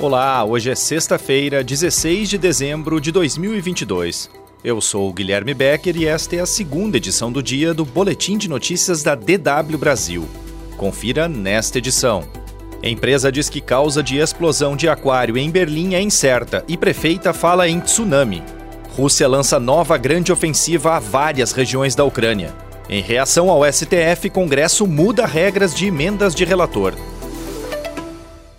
Olá, hoje é sexta-feira, 16 de dezembro de 2022. Eu sou o Guilherme Becker e esta é a segunda edição do dia do Boletim de Notícias da DW Brasil. Confira nesta edição. Empresa diz que causa de explosão de aquário em Berlim é incerta e prefeita fala em tsunami. Rússia lança nova grande ofensiva a várias regiões da Ucrânia. Em reação ao STF, Congresso muda regras de emendas de relator.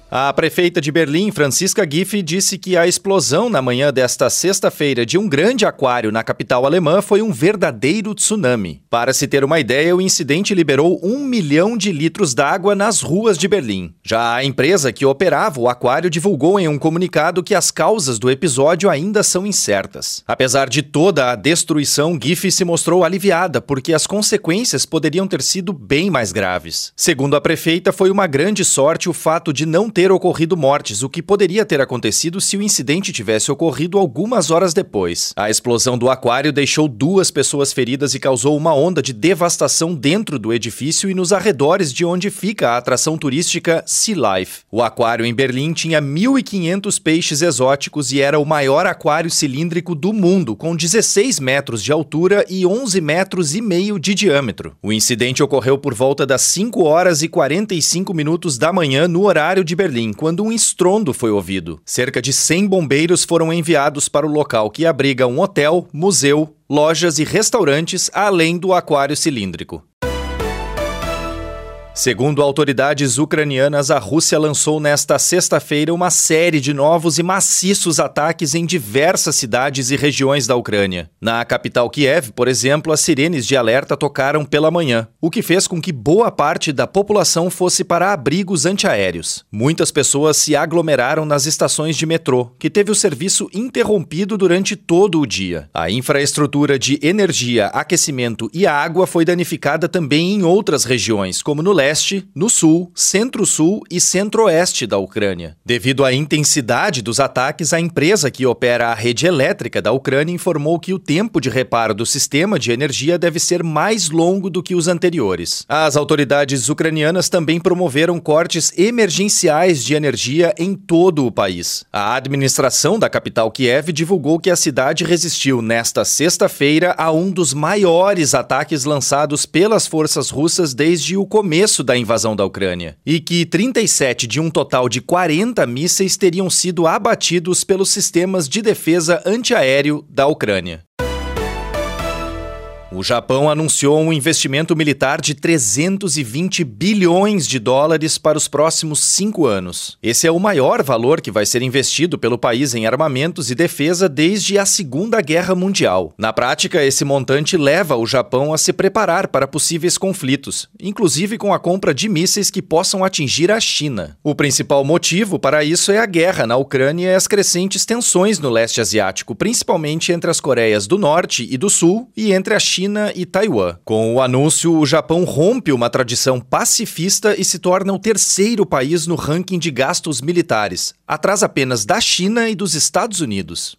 A prefeita de Berlim, Francisca Giff, disse que a explosão na manhã desta sexta-feira de um grande aquário na capital alemã foi um verdadeiro tsunami. Para se ter uma ideia, o incidente liberou um milhão de litros d'água nas ruas de Berlim. Já a empresa que operava o aquário divulgou em um comunicado que as causas do episódio ainda são incertas. Apesar de toda a destruição, Giff se mostrou aliviada porque as consequências poderiam ter sido bem mais graves. Segundo a prefeita, foi uma grande sorte o fato de não ter ocorrido mortes, o que poderia ter acontecido se o incidente tivesse ocorrido algumas horas depois. A explosão do aquário deixou duas pessoas feridas e causou uma onda de devastação dentro do edifício e nos arredores de onde fica a atração turística Sea Life. O aquário em Berlim tinha 1.500 peixes exóticos e era o maior aquário cilíndrico do mundo, com 16 metros de altura e 11 metros e meio de diâmetro. O incidente ocorreu por volta das 5 horas e 45 minutos da manhã no horário de Berlim Berlim quando um estrondo foi ouvido. Cerca de 100 bombeiros foram enviados para o local que abriga um hotel, museu, lojas e restaurantes, além do aquário cilíndrico. Segundo autoridades ucranianas, a Rússia lançou nesta sexta-feira uma série de novos e maciços ataques em diversas cidades e regiões da Ucrânia. Na capital Kiev, por exemplo, as sirenes de alerta tocaram pela manhã, o que fez com que boa parte da população fosse para abrigos antiaéreos. Muitas pessoas se aglomeraram nas estações de metrô, que teve o serviço interrompido durante todo o dia. A infraestrutura de energia, aquecimento e água foi danificada também em outras regiões, como no leste leste, no sul, centro-sul e centro-oeste da Ucrânia. Devido à intensidade dos ataques, a empresa que opera a rede elétrica da Ucrânia informou que o tempo de reparo do sistema de energia deve ser mais longo do que os anteriores. As autoridades ucranianas também promoveram cortes emergenciais de energia em todo o país. A administração da capital Kiev divulgou que a cidade resistiu nesta sexta-feira a um dos maiores ataques lançados pelas forças russas desde o começo começo da invasão da Ucrânia, e que 37 de um total de 40 mísseis teriam sido abatidos pelos sistemas de defesa antiaéreo da Ucrânia. O Japão anunciou um investimento militar de 320 bilhões de dólares para os próximos cinco anos. Esse é o maior valor que vai ser investido pelo país em armamentos e defesa desde a Segunda Guerra Mundial. Na prática, esse montante leva o Japão a se preparar para possíveis conflitos, inclusive com a compra de mísseis que possam atingir a China. O principal motivo para isso é a guerra na Ucrânia e as crescentes tensões no leste asiático, principalmente entre as Coreias do Norte e do Sul e entre a China China e Taiwan. Com o anúncio, o Japão rompe uma tradição pacifista e se torna o terceiro país no ranking de gastos militares, atrás apenas da China e dos Estados Unidos.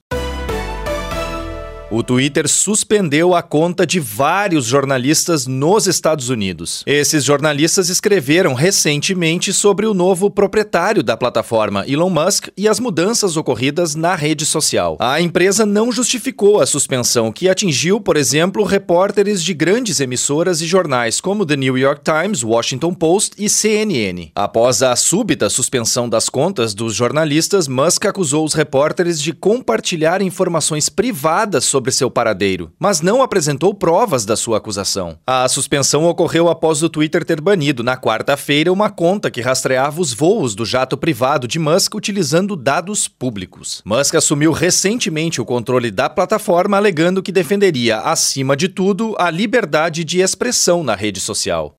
O Twitter suspendeu a conta de vários jornalistas nos Estados Unidos. Esses jornalistas escreveram recentemente sobre o novo proprietário da plataforma, Elon Musk, e as mudanças ocorridas na rede social. A empresa não justificou a suspensão, que atingiu, por exemplo, repórteres de grandes emissoras e jornais como The New York Times, Washington Post e CNN. Após a súbita suspensão das contas dos jornalistas, Musk acusou os repórteres de compartilhar informações privadas sobre seu paradeiro, mas não apresentou provas da sua acusação. A suspensão ocorreu após o Twitter ter banido, na quarta-feira, uma conta que rastreava os voos do jato privado de Musk utilizando dados públicos. Musk assumiu recentemente o controle da plataforma, alegando que defenderia, acima de tudo, a liberdade de expressão na rede social.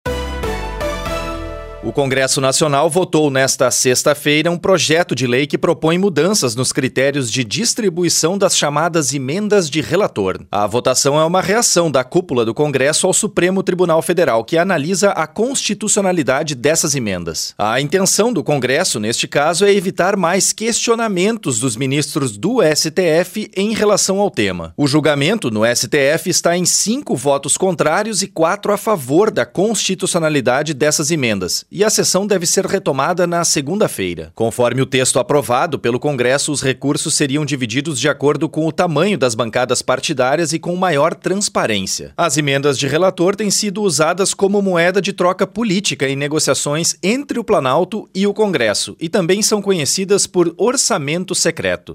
O Congresso Nacional votou nesta sexta-feira um projeto de lei que propõe mudanças nos critérios de distribuição das chamadas emendas de relator. A votação é uma reação da cúpula do Congresso ao Supremo Tribunal Federal, que analisa a constitucionalidade dessas emendas. A intenção do Congresso, neste caso, é evitar mais questionamentos dos ministros do STF em relação ao tema. O julgamento no STF está em cinco votos contrários e quatro a favor da constitucionalidade dessas emendas e a sessão deve ser retomada na segunda-feira. Conforme o texto aprovado pelo Congresso, os recursos seriam divididos de acordo com o tamanho das bancadas partidárias e com maior transparência. As emendas de relator têm sido usadas como moeda de troca política em negociações entre o Planalto e o Congresso e também são conhecidas por orçamento secreto.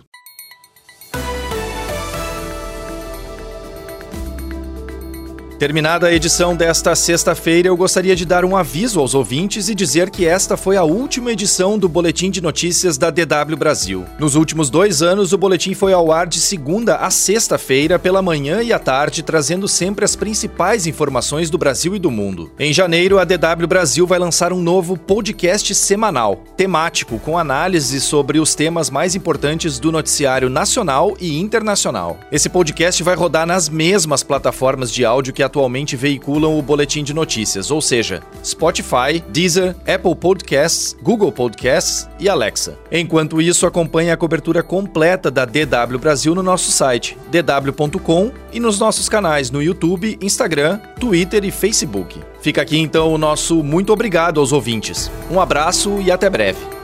Terminada a edição desta sexta-feira, eu gostaria de dar um aviso aos ouvintes e dizer que esta foi a última edição do Boletim de Notícias da DW Brasil. Nos últimos dois anos, o boletim foi ao ar de segunda a sexta-feira, pela manhã e à tarde, trazendo sempre as principais informações do Brasil e do mundo. Em janeiro, a DW Brasil vai lançar um novo podcast semanal, temático, com análises sobre os temas mais importantes do noticiário nacional e internacional. Esse podcast vai rodar nas mesmas plataformas de áudio que a atualmente veiculam o boletim de notícias, ou seja, Spotify, Deezer, Apple Podcasts, Google Podcasts e Alexa. Enquanto isso, acompanhe a cobertura completa da DW Brasil no nosso site dw.com e nos nossos canais no YouTube, Instagram, Twitter e Facebook. Fica aqui então o nosso muito obrigado aos ouvintes. Um abraço e até breve.